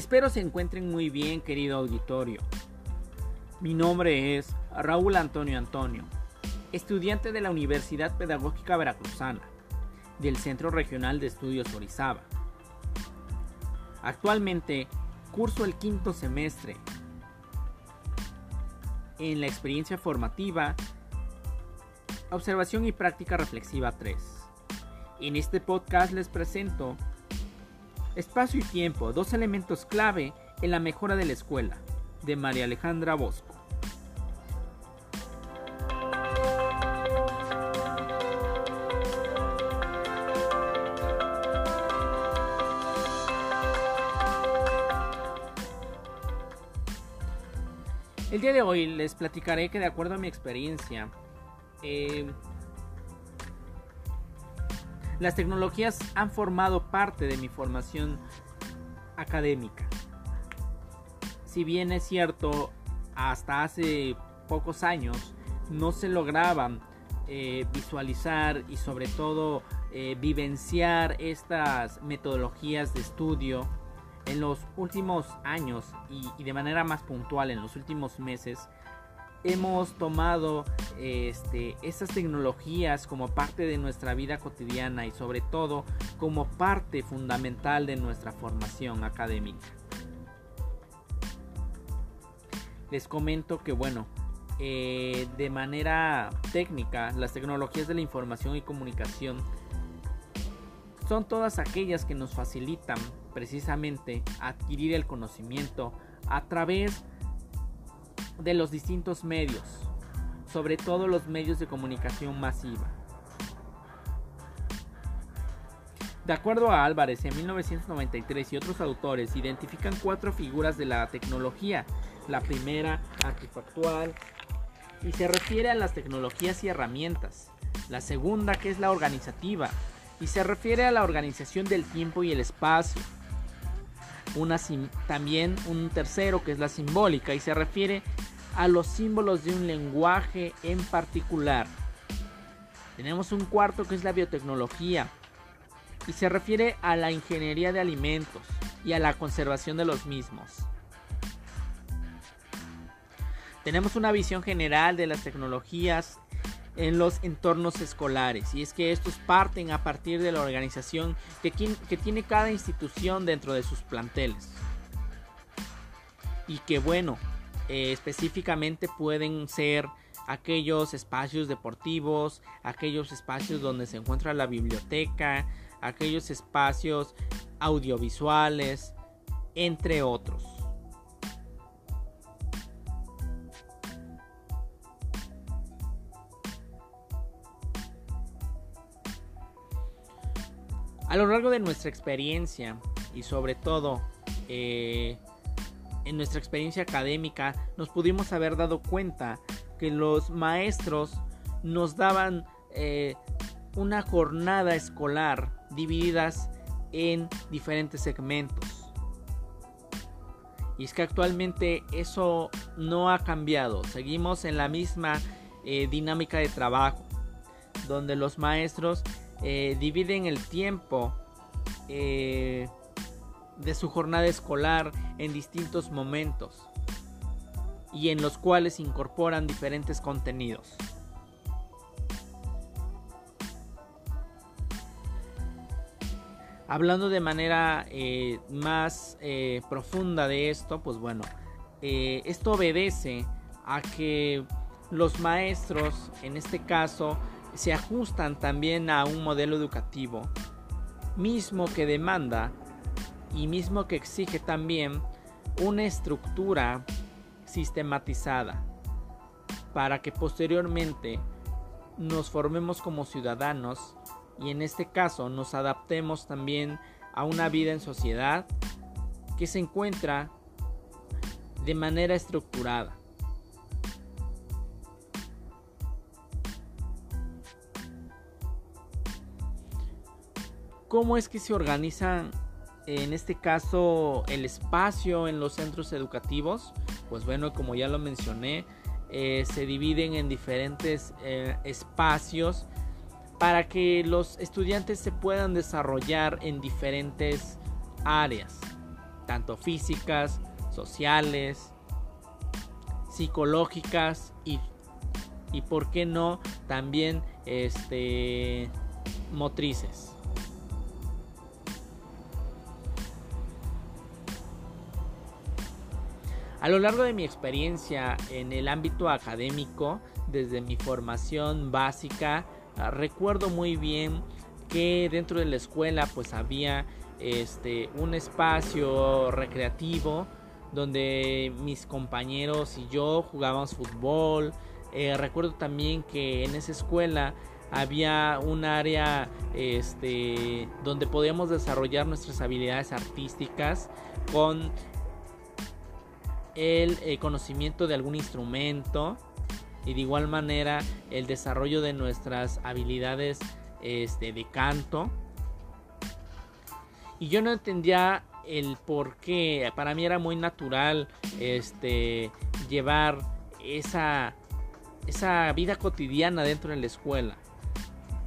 Espero se encuentren muy bien, querido auditorio. Mi nombre es Raúl Antonio Antonio, estudiante de la Universidad Pedagógica Veracruzana, del Centro Regional de Estudios Orizaba. Actualmente curso el quinto semestre en la experiencia formativa Observación y Práctica Reflexiva 3. En este podcast les presento Espacio y tiempo, dos elementos clave en la mejora de la escuela, de María Alejandra Bosco. El día de hoy les platicaré que de acuerdo a mi experiencia, eh, las tecnologías han formado parte de mi formación académica. Si bien es cierto, hasta hace pocos años no se lograban eh, visualizar y sobre todo eh, vivenciar estas metodologías de estudio en los últimos años y, de manera más puntual en los últimos meses hemos tomado estas tecnologías como parte de nuestra vida cotidiana y sobre todo como parte fundamental de nuestra formación académica. Les comento que bueno, eh, de manera técnica las tecnologías de la información y comunicación son todas aquellas que nos facilitan precisamente adquirir el conocimiento a través de los distintos medios, sobre todo los medios de comunicación masiva. De acuerdo a Álvarez, en 1993 y otros autores identifican cuatro figuras de la tecnología. La primera, artefactual, y se refiere a las tecnologías y herramientas. La segunda, que es la organizativa, y se refiere a la organización del tiempo y el espacio. Una, también un tercero, que es la simbólica, y se refiere a los símbolos de un lenguaje en particular. Tenemos un cuarto que es la biotecnología y se refiere a la ingeniería de alimentos y a la conservación de los mismos. Tenemos una visión general de las tecnologías en los entornos escolares y es que estos parten a partir de la organización que, tiene cada institución dentro de sus planteles. Y que bueno, eh, específicamente pueden ser aquellos espacios deportivos, aquellos espacios donde se encuentra la biblioteca, aquellos espacios audiovisuales, entre otros. A lo largo de nuestra experiencia y sobre todo eh, en nuestra experiencia académica nos pudimos haber dado cuenta que los maestros nos daban eh, una jornada escolar divididas en diferentes segmentos. Y es que actualmente eso no ha cambiado. Seguimos en la misma eh, dinámica de trabajo, donde los maestros eh, dividen el tiempo de su jornada escolar en distintos momentos y en los cuales incorporan diferentes contenidos. Hablando de manera eh, más eh, profunda de esto, pues bueno, eh, esto obedece a que los maestros, en este caso, se ajustan también a un modelo educativo mismo que demanda y mismo que exige también una estructura sistematizada para que posteriormente nos formemos como ciudadanos y en este caso nos adaptemos también a una vida en sociedad que se encuentra de manera estructurada. ¿Cómo es que se organizan en este caso el espacio en los centros educativos, pues bueno, como ya lo mencioné, eh, se dividen en diferentes eh, espacios para que los estudiantes se puedan desarrollar en diferentes áreas, tanto físicas, sociales, psicológicas y, y por qué no también este, motrices. A lo largo de mi experiencia en el ámbito académico, desde mi formación básica, ah, recuerdo muy bien que dentro de la escuela pues había este, un espacio recreativo donde mis compañeros y yo jugábamos fútbol. Eh, recuerdo también que en esa escuela había un área este, donde podíamos desarrollar nuestras habilidades artísticas con el eh, conocimiento de algún instrumento y de igual manera el desarrollo de nuestras habilidades este, de canto. Y yo no entendía el por qué. Para mí era muy natural este, llevar esa, esa vida cotidiana dentro de la escuela.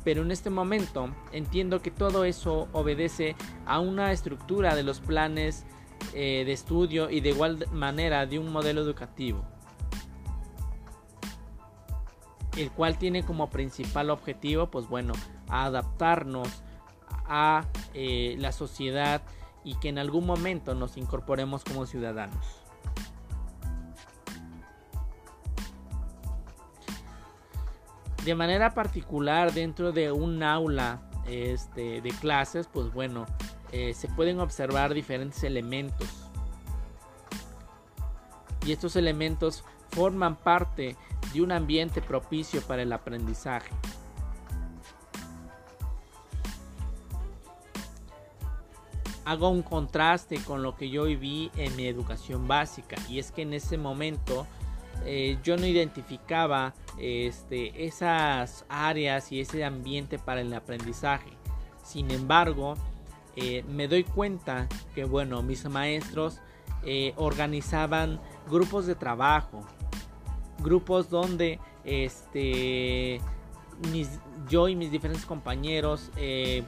Pero en este momento entiendo que todo eso obedece a una estructura de los planes eh, de estudio y de igual manera de un modelo educativo, el cual tiene como principal objetivo, pues bueno, adaptarnos a eh, la sociedad y que en algún momento nos incorporemos como ciudadanos. De manera particular dentro de un aula este, de clases, pues bueno, eh, se pueden observar diferentes elementos. Y estos elementos forman parte de un ambiente propicio para el aprendizaje. Hago un contraste con lo que yo viví en mi educación básica y es que en ese momento eh, yo no identificaba este, esas áreas y ese ambiente para el aprendizaje. Sin embargo, eh, me doy cuenta que bueno, mis maestros eh, organizaban grupos de trabajo, grupos donde este, yo y mis diferentes compañeros eh,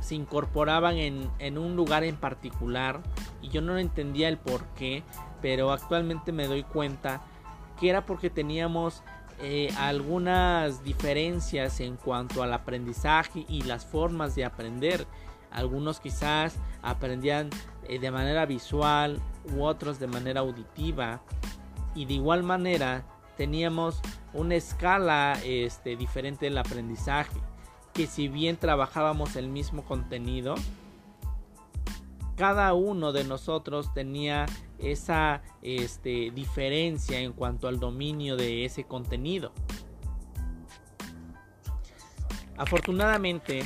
se incorporaban en, en, un lugar en particular y yo no entendía el por qué, pero actualmente me doy cuenta que era porque teníamos algunas diferencias en cuanto al aprendizaje y las formas de aprender algunos quizás aprendían eh, de manera visual u otros de manera auditiva. Y de igual manera teníamos una escala este, diferente del aprendizaje. Que si bien trabajábamos el mismo contenido, cada uno de nosotros tenía esa este, diferencia en cuanto al dominio de ese contenido. Afortunadamente,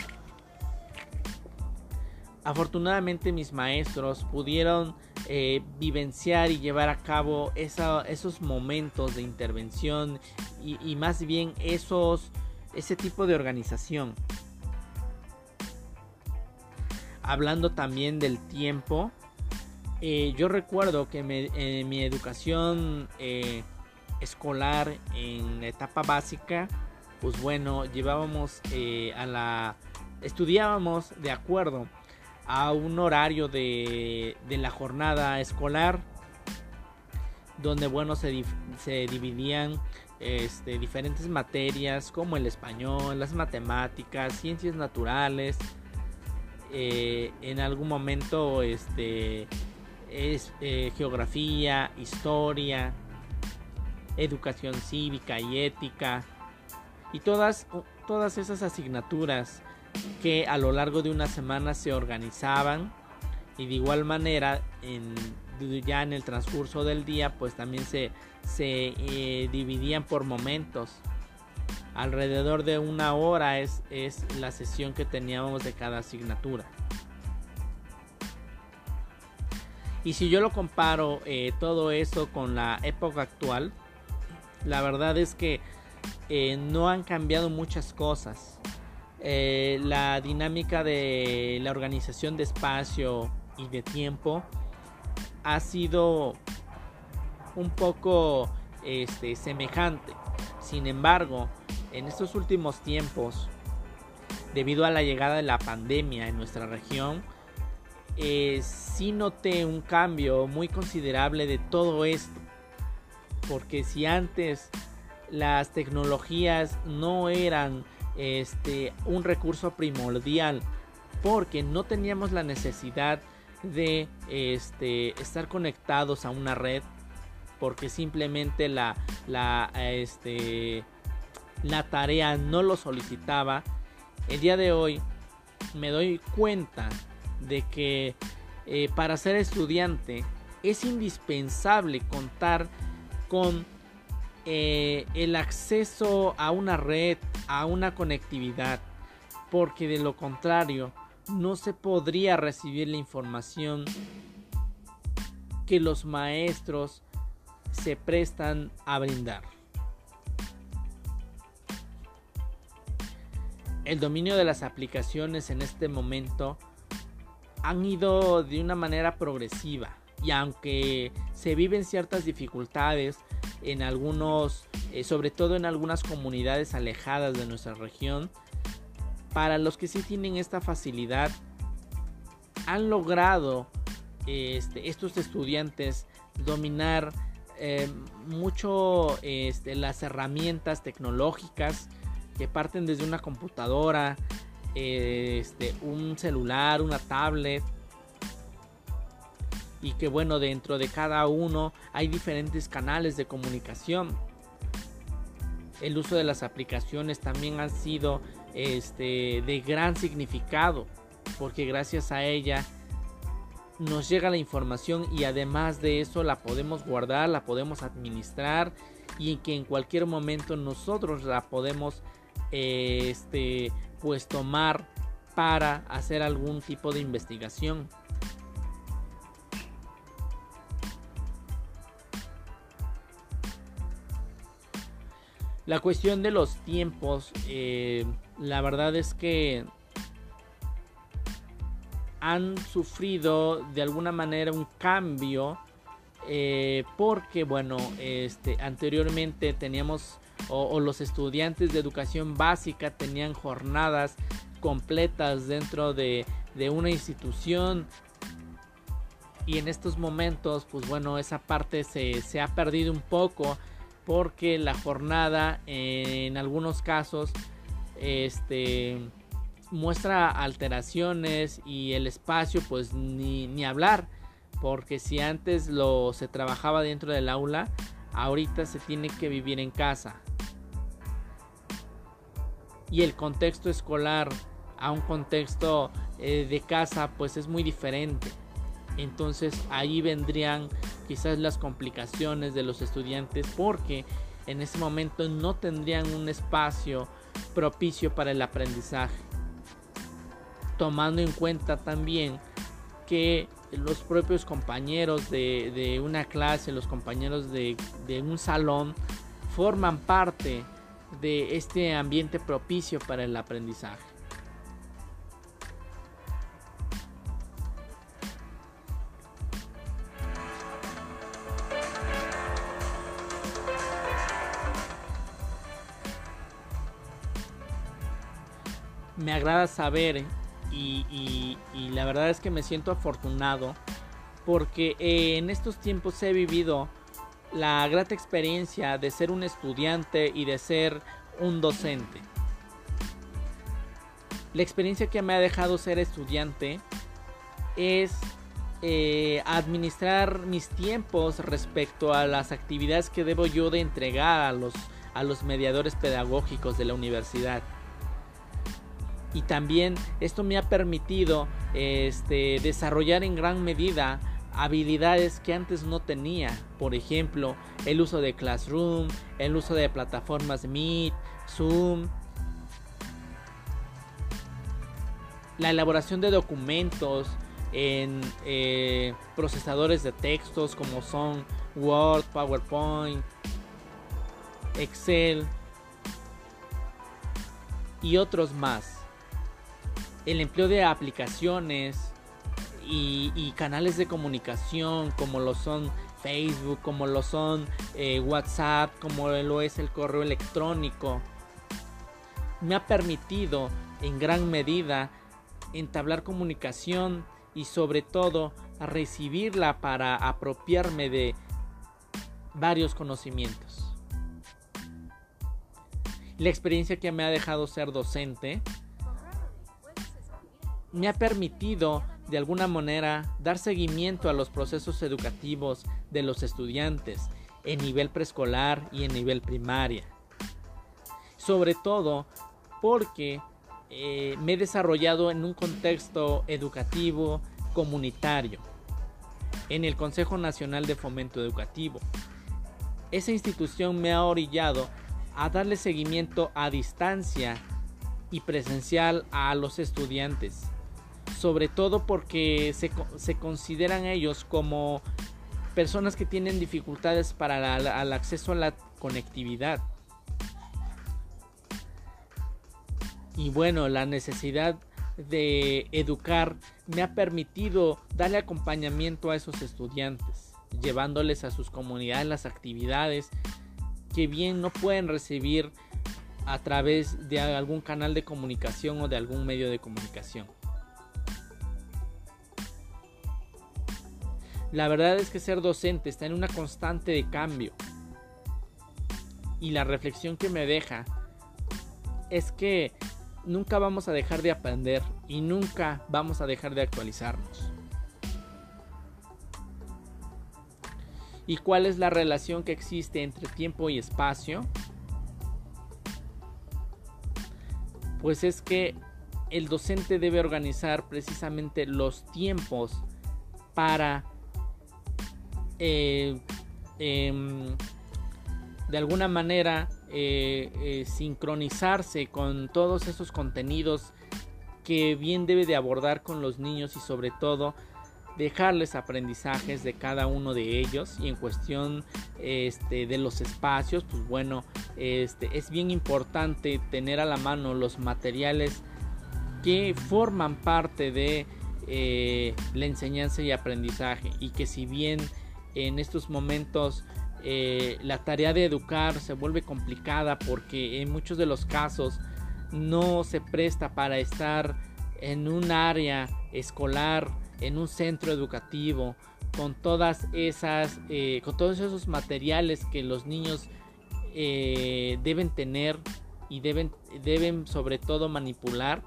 afortunadamente mis maestros pudieron eh, vivenciar y llevar a cabo esos momentos de intervención y, más bien ese tipo de organización. Hablando también del tiempo, eh, yo recuerdo que en mi educación eh, escolar en etapa básica, pues bueno, llevábamos a la... estudiábamos de acuerdo a un horario de, la jornada escolar donde bueno se, se dividían este, diferentes materias como el español, las matemáticas, ciencias naturales, eh, en algún momento este, es eh, geografía, historia, educación cívica y ética y todas, todas esas asignaturas que a lo largo de una semana se organizaban y de igual manera en, ya en el transcurso del día pues también se, se eh, dividían por momentos. Alrededor de una hora es, es la sesión que teníamos de cada asignatura. Y si yo lo comparo eh, todo eso con la época actual la verdad es que eh, no han cambiado muchas cosas eh, la dinámica de la organización de espacio y de tiempo ha sido un poco este, semejante. Sin embargo, en estos últimos tiempos, debido a la llegada de la pandemia en nuestra región, eh, sí noté un cambio muy considerable de todo esto. Porque si antes las tecnologías no eran este, un recurso primordial porque no teníamos la necesidad de este, estar conectados a una red porque simplemente la, la, este, la tarea no lo solicitaba. El día de hoy me doy cuenta de que eh, para ser estudiante es indispensable contar con eh, el acceso a una red, a una conectividad, porque de lo contrario no se podría recibir la información que los maestros se prestan a brindar. El dominio de las aplicaciones en este momento han ido de una manera progresiva y aunque se viven ciertas dificultades en algunos, eh, sobre todo en algunas comunidades alejadas de nuestra región, para los que sí tienen esta facilidad, han logrado este, estos estudiantes dominar eh, mucho este, las herramientas tecnológicas que parten desde una computadora, este, un celular, una tablet. Y que bueno, dentro de cada uno hay diferentes canales de comunicación. El uso de las aplicaciones también ha sido este, de gran significado, porque gracias a ella nos llega la información y además de eso la podemos guardar, la podemos administrar y que en cualquier momento nosotros la podemos este, pues tomar para hacer algún tipo de investigación. La cuestión de los tiempos, eh, la verdad es que han sufrido de alguna manera un cambio eh, porque bueno este anteriormente teníamos o, los estudiantes de educación básica tenían jornadas completas dentro de, una institución. Y en estos momentos pues bueno esa parte se, se, ha perdido un poco porque la jornada en algunos casos este muestra alteraciones y el espacio pues ni, hablar porque si antes lo se trabajaba dentro del aula ahorita se tiene que vivir en casa. Y el contexto escolar a un contexto eh, de casa pues es muy diferente. Entonces ahí vendrían quizás las complicaciones de los estudiantes porque en ese momento no tendrían un espacio propicio para el aprendizaje tomando en cuenta también que los propios compañeros de, una clase, los compañeros de, de, un salón, forman parte de este ambiente propicio para el aprendizaje. Me agrada saber y, la verdad es que me siento afortunado porque en estos tiempos he vivido la grata experiencia de ser un estudiante y de ser un docente. La experiencia que me ha dejado ser estudiante es eh, administrar mis tiempos respecto a las actividades que debo yo de entregar a los, a los mediadores pedagógicos de la universidad y también esto me ha permitido este, desarrollar en gran medida habilidades que antes no tenía. Por ejemplo, el uso de Classroom, el uso de plataformas Meet, Zoom, la elaboración de documentos en eh, procesadores de textos como son Word, PowerPoint, Excel y otros más el empleo de aplicaciones y, canales de comunicación como lo son Facebook, como lo son eh, WhatsApp, como lo es el correo electrónico, me ha permitido en gran medida entablar comunicación y sobre todo recibirla para apropiarme de varios conocimientos. La experiencia que me ha dejado ser docente me ha permitido de alguna manera dar seguimiento a los procesos educativos de los estudiantes en nivel preescolar y en nivel primaria. Sobre todo porque eh, me he desarrollado en un contexto educativo comunitario, en el Consejo Nacional de Fomento Educativo. Esa institución me ha orillado a darle seguimiento a distancia y presencial a los estudiantes, sobre todo porque se, se consideran ellos como personas que tienen dificultades para el acceso a la conectividad. Y bueno, la necesidad de educar me ha permitido darle acompañamiento a esos estudiantes, llevándoles a sus comunidades las actividades que bien no pueden recibir a través de algún canal de comunicación o de algún medio de comunicación. La verdad es que ser docente está en una constante de cambio. Y la reflexión que me deja es que nunca vamos a dejar de aprender y nunca vamos a dejar de actualizarnos. ¿Y cuál es la relación que existe entre tiempo y espacio? Pues es que el docente debe organizar precisamente los tiempos para eh, em, de alguna manera eh, eh, sincronizarse con todos esos contenidos que bien debe de abordar con los niños y sobre todo dejarles aprendizajes de cada uno de ellos y en cuestión este, de los espacios pues bueno este, es bien importante tener a la mano los materiales que forman parte de la enseñanza y aprendizaje y que si bien en estos momentos eh, la tarea de educar se vuelve complicada porque en muchos de los casos no se presta para estar en un área escolar, en un centro educativo, con todas esas, eh, con todos esos materiales que los niños eh, deben tener y deben, deben sobre todo manipular.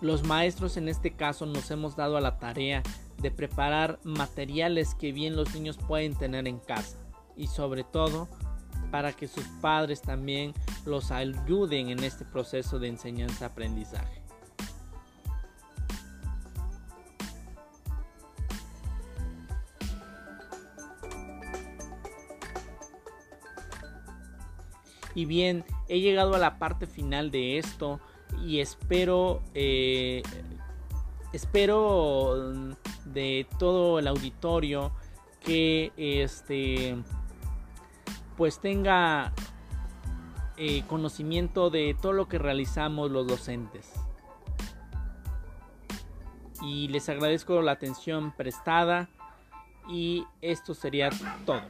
Los maestros en este caso nos hemos dado a la tarea de preparar materiales que bien los niños pueden tener en casa y sobre todo para que sus padres también los ayuden en este proceso de enseñanza-aprendizaje. Y bien, he llegado a la parte final de esto y espero eh, espero de todo el auditorio que este pues tenga eh, conocimiento de todo lo que realizamos los docentes. Y les agradezco la atención prestada y esto sería todo